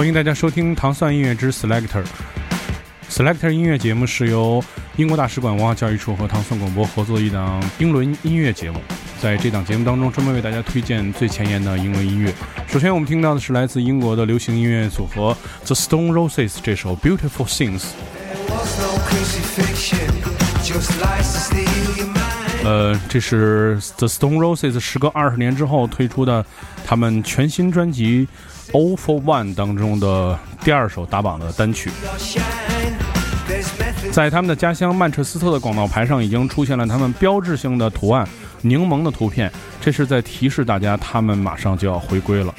欢迎大家收听《糖蒜音乐之 Selector》。Selector 音乐节目是由英国大使馆文化教育处和糖蒜广播合作的一档英伦音乐节目。在这档节目当中，专门为大家推荐最前沿的英伦音乐。首先，我们听到的是来自英国的流行音乐组合 The Stone Roses 这首《Beautiful Things》。呃，这是 The Stone Roses 时隔二十年之后推出的他们全新专辑。All for One 当中的第二首打榜的单曲，在他们的家乡曼彻斯特的广告牌上已经出现了他们标志性的图案——柠檬的图片，这是在提示大家他们马上就要回归了。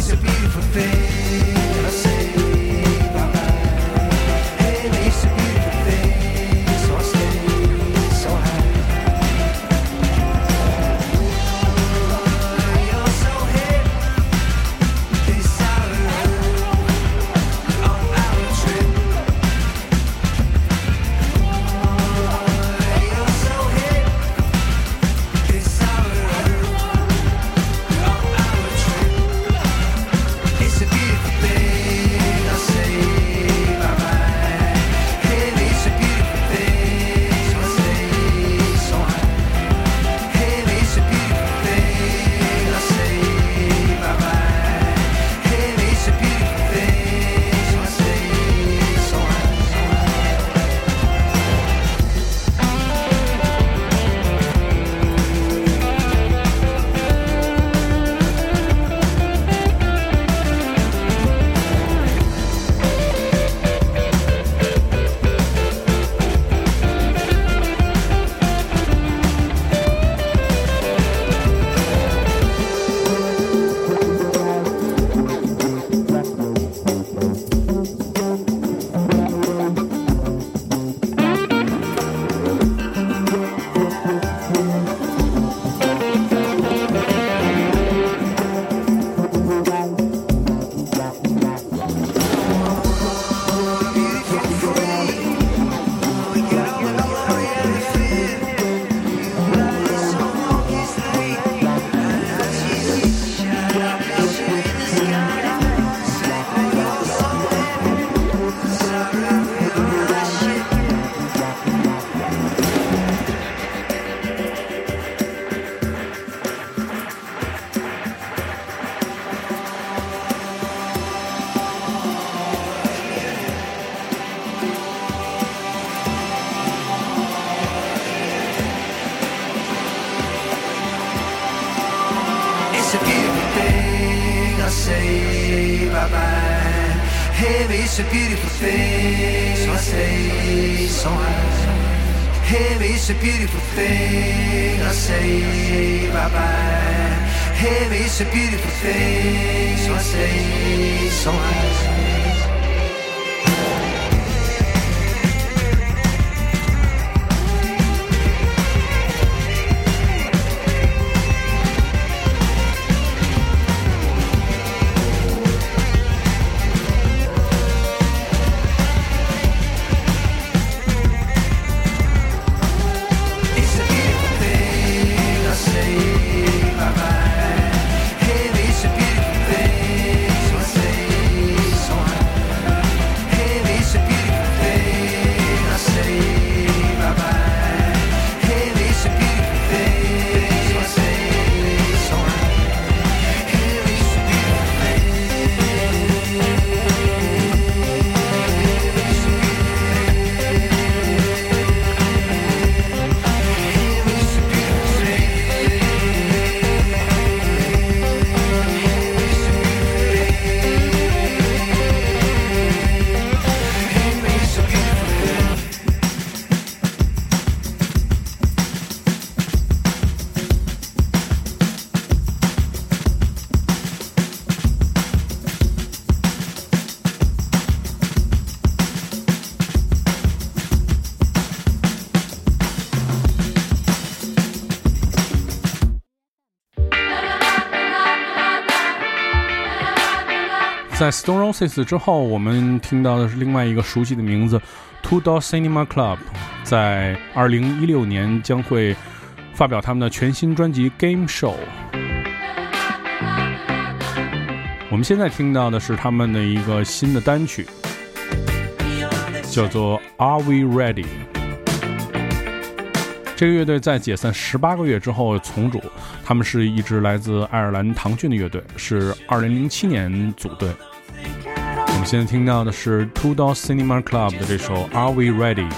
It's a beautiful thing. bye. Rei, espírito say, só sei, só a espírito thing. só sei, bye bye. Rei, espírito tem, só sei, só Stone Roses 之后，我们听到的是另外一个熟悉的名字 Two Door Cinema Club，在二零一六年将会发表他们的全新专辑 Game Show。我们现在听到的是他们的一个新的单曲，叫做 Are We Ready？这个乐队在解散十八个月之后重组，他们是一支来自爱尔兰唐郡的乐队，是二零零七年组队。我们现在听到的是 Two Door Cinema Club 的这首 Are We Ready？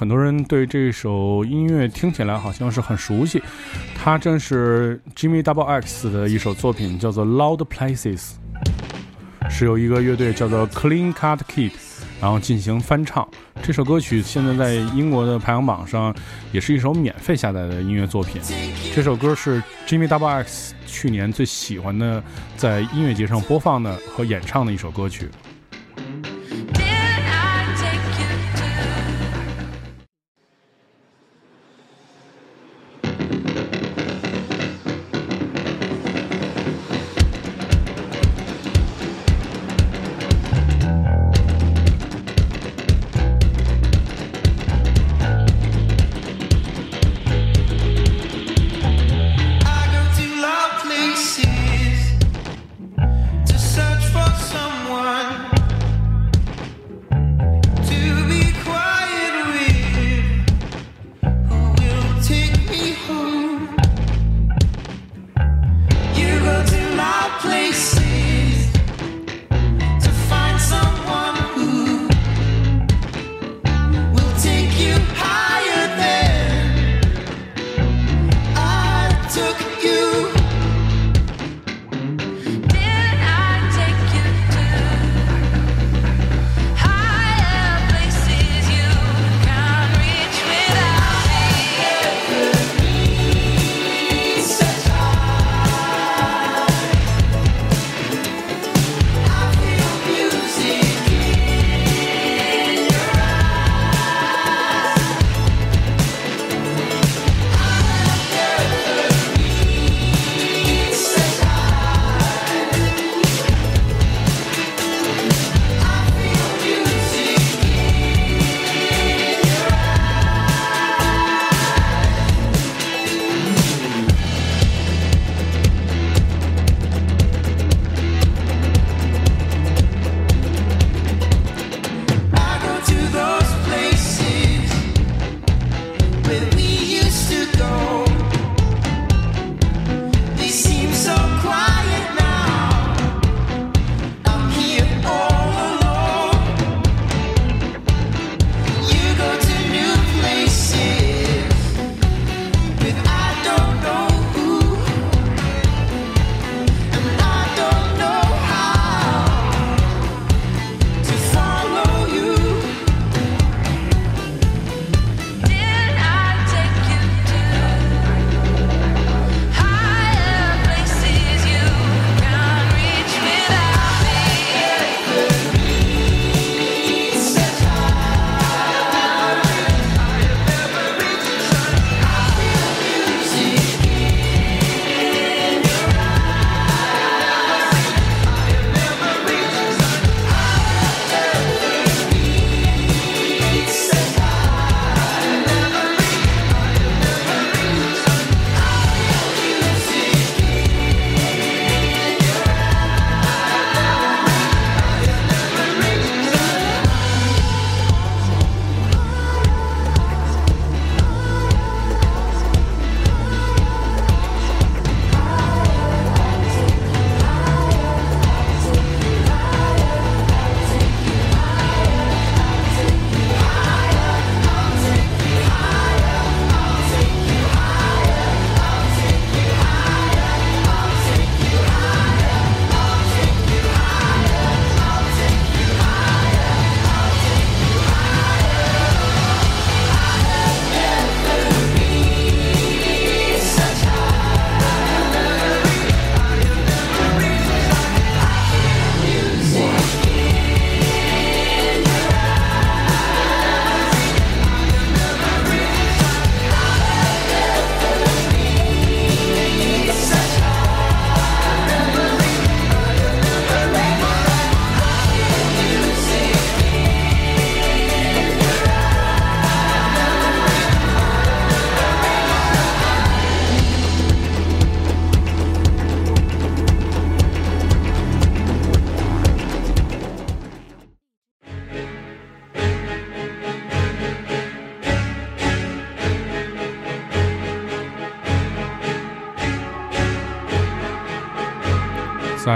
很多人对这首音乐听起来好像是很熟悉，它正是 Jimmy Double X 的一首作品，叫做《Loud Places》，是由一个乐队叫做 Clean Cut Kid，然后进行翻唱。这首歌曲现在在英国的排行榜上也是一首免费下载的音乐作品。这首歌是 Jimmy Double X 去年最喜欢的，在音乐节上播放的和演唱的一首歌曲。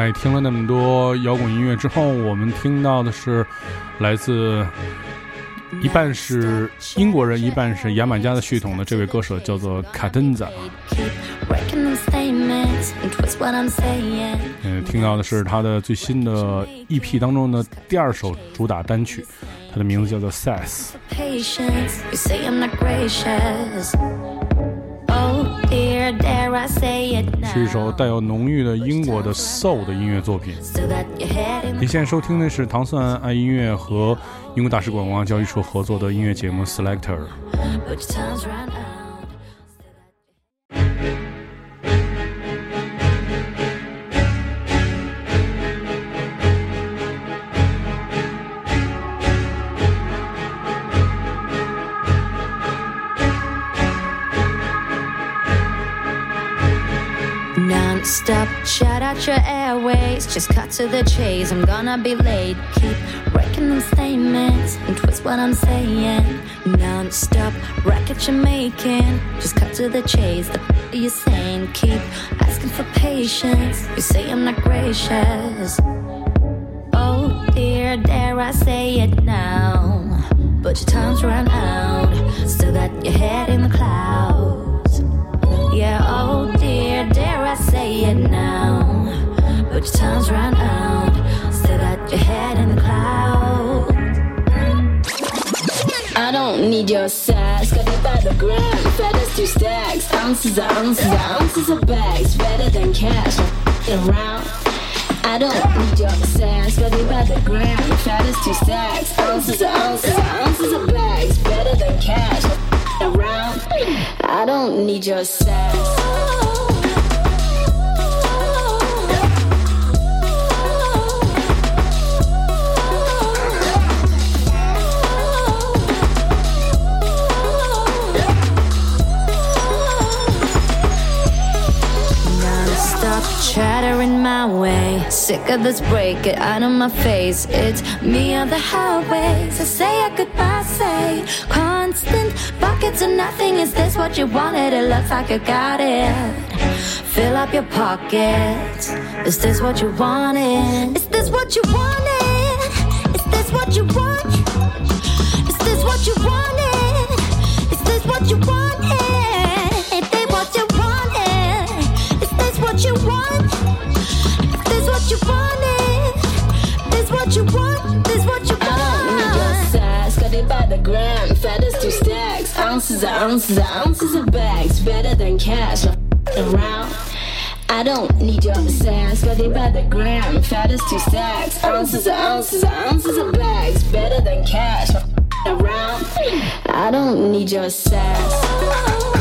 在听了那么多摇滚音乐之后，我们听到的是来自一半是英国人，一半是牙买加的血统的这位歌手叫做卡登扎。嗯，听到的是他的最新的 EP 当中的第二首主打单曲，它的名字叫做《Sass》。是一首带有浓郁的英国的 soul 的音乐作品。你现在收听的是糖蒜爱音乐和英国大使馆文化教育处合作的音乐节目 Selector。Your airways. Just cut to the chase. I'm gonna be late. Keep breaking them statements and twist what I'm saying. Non-stop racket you're making. Just cut to the chase. The f- are you saying? Keep asking for patience. You say I'm not gracious. Oh dear, dare I say it now? But your time's run out. Still got your head in the clouds. Yeah, oh dear, dare I say it now? But your time's run out. Still got your head in the clouds. I don't need your sass, got it by the gram. Fed as two stacks, ounces of ounces of ounces of bags, better than cash. Around. I don't need your sass, got it by the gram. Fed as two stacks, ounces of ounces of ounces of bags, better than cash. Around. I don't need your sass. Chattering my way. Sick of this break, get out of my face. It's me on the highways. I say a goodbye, say constant buckets of nothing. Is this what you wanted? It looks like I got it. Fill up your pockets. Is this what you wanted? Is this what you wanted? Is this what you want? Is this what you wanted? Is this what you wanted? You want? Is this what you wanted? This what you want? This what you I don't need your sass, got it by the gram. As two stacks, ounces of ounces of ounces of bags, better than cash. Around. I don't need your sass, got it by the gram. As two stacks, ounces of ounces of ounces of bags, better than cash. Around. I don't need your sass. Oh, “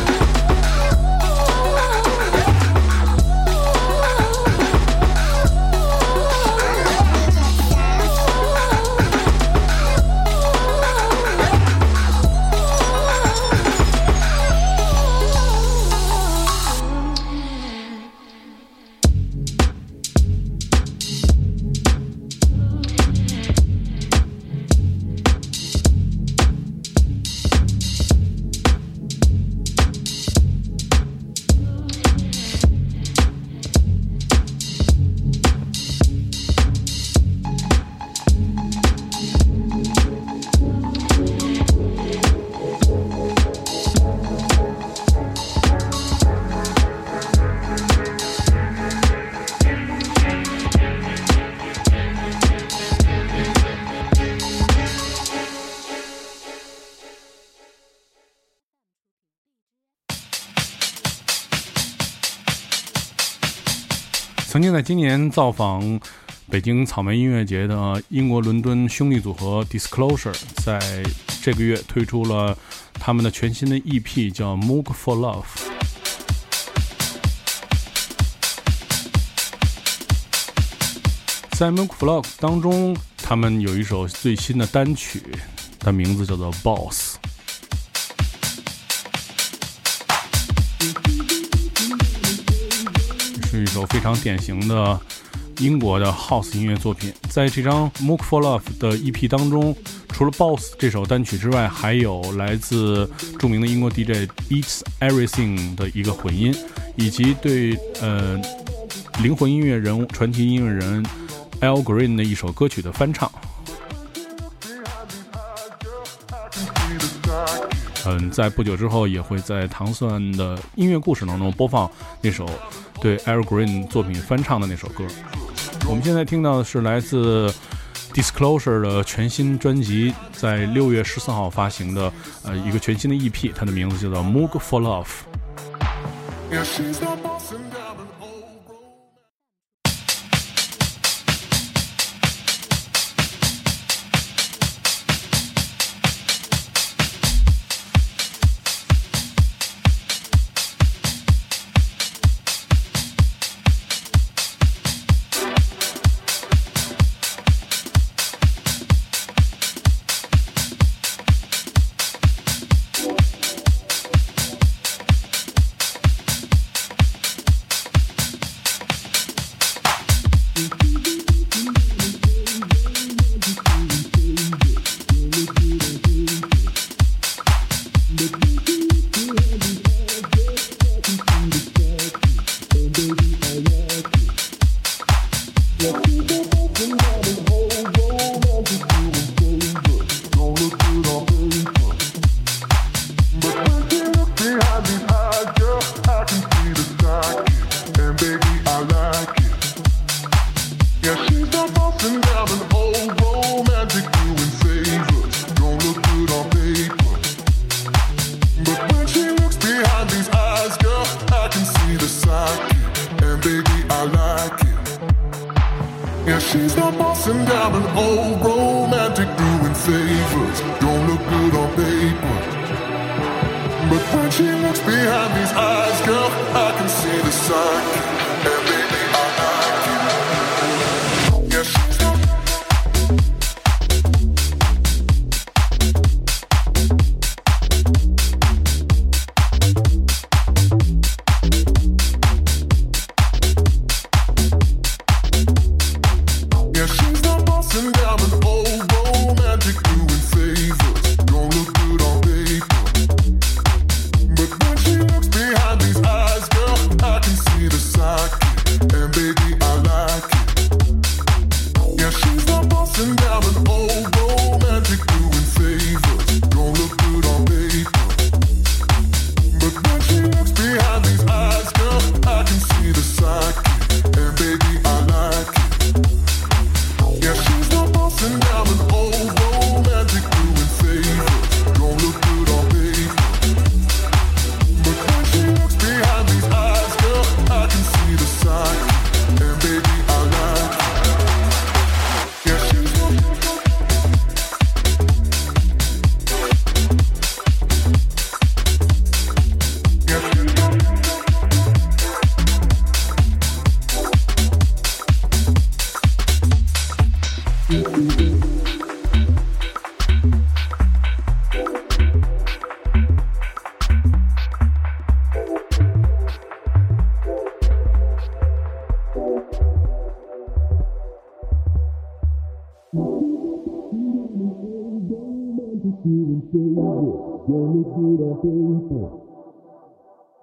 经在今年造访北京草莓音乐节的英国伦敦兄弟组合 Disclosure，在这个月推出了他们的全新的 EP，叫《Moog for Love》。在《Moog for Love》当中，他们有一首最新的单曲，它名字叫做《Boss》。是一首非常典型的英国的 House 音乐作品。在这张《Mook for Love》的 EP 当中，除了《Boss》这首单曲之外，还有来自著名的英国 DJ Beats Everything 的一个混音，以及对呃灵魂音乐人、传奇音乐人 Al Green 的一首歌曲的翻唱。嗯，在不久之后也会在糖蒜的音乐故事当中播放那首对 Air Green 作品翻唱的那首歌。我们现在听到的是来自 Disclosure 的全新专辑，在六月十四号发行的呃一个全新的 EP，它的名字叫做 Moog for Love。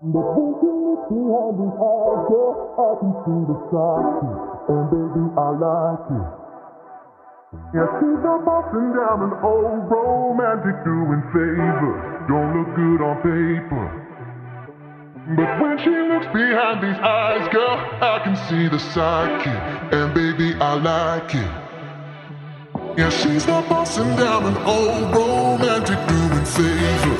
Yeah, I can see the signs, and baby, I like it. Yeah, she's a bossing down an old romantic doing favors. Don't look good on paper. But when she looks behind these eyes, girl, I can see the sidekick. And baby, I like it. Yeah, she's not bossing down an old romantic doing favors.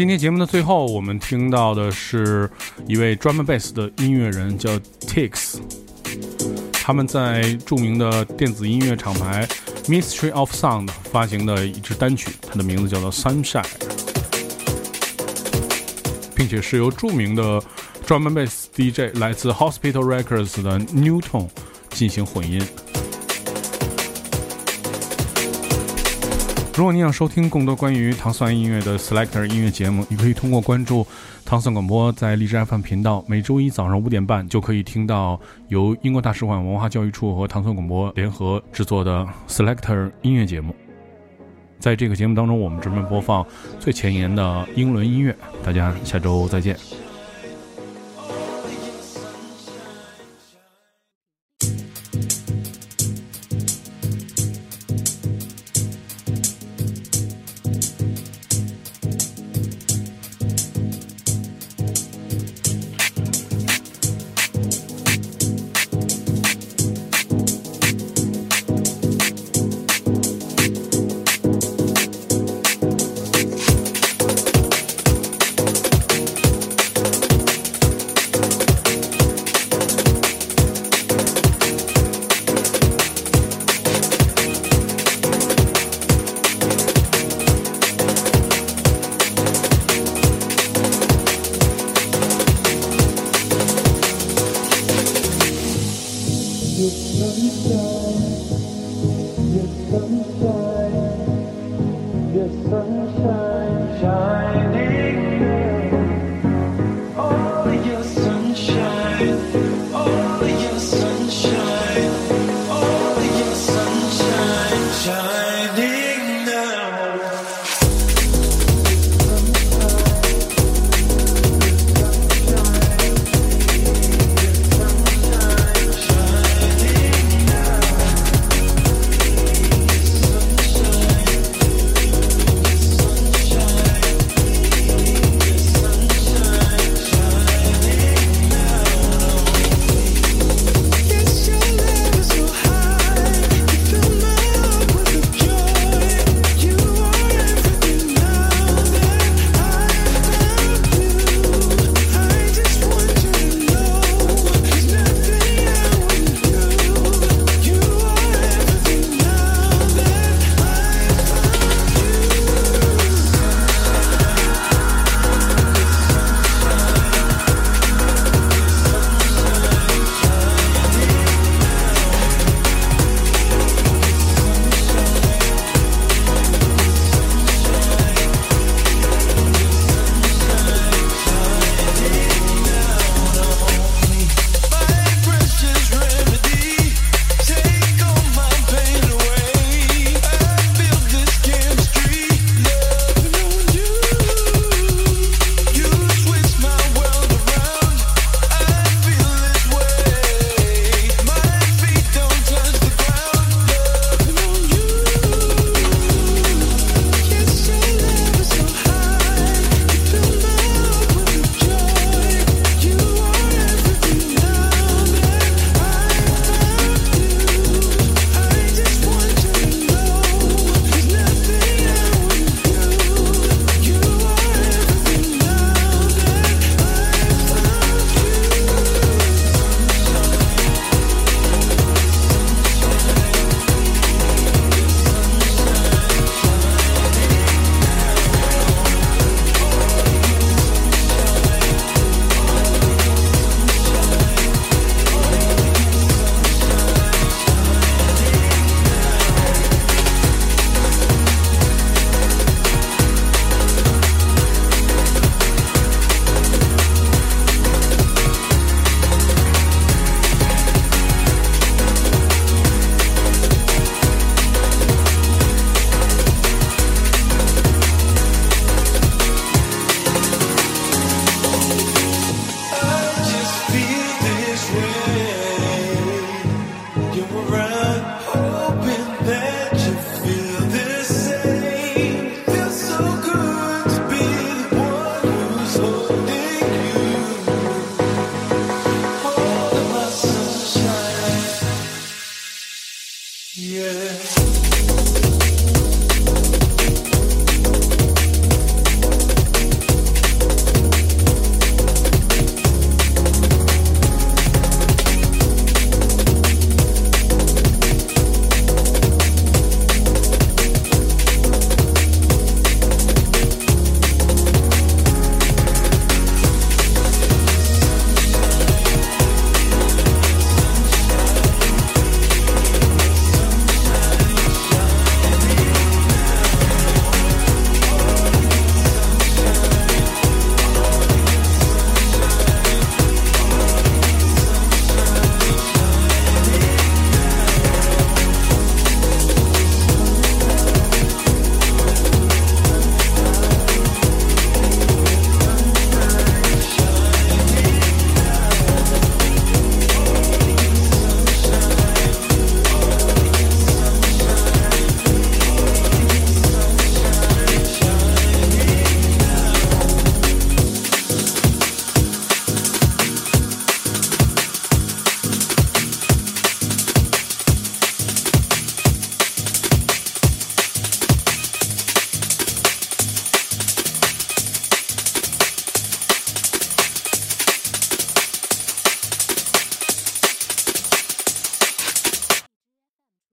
今天节目的最后，我们听到的是一位专门贝斯的音乐人，叫 Tix。他们在著名的电子音乐厂牌 Mystery of Sound 发行的一支单曲，它的名字叫做 Sunshine，并且是由著名的专门贝斯 DJ 来自 Hospital Records 的 Newton 进行混音。如果你想收听更多关于糖蒜音乐的 Selector 音乐节目，你可以通过关注糖蒜广播在荔枝 FM 频道，每周一早上五点半就可以听到由英国大使馆文化教育处和糖蒜广播联合制作的 Selector 音乐节目。在这个节目当中，我们专门播放最前沿的英伦音乐。大家下周再见。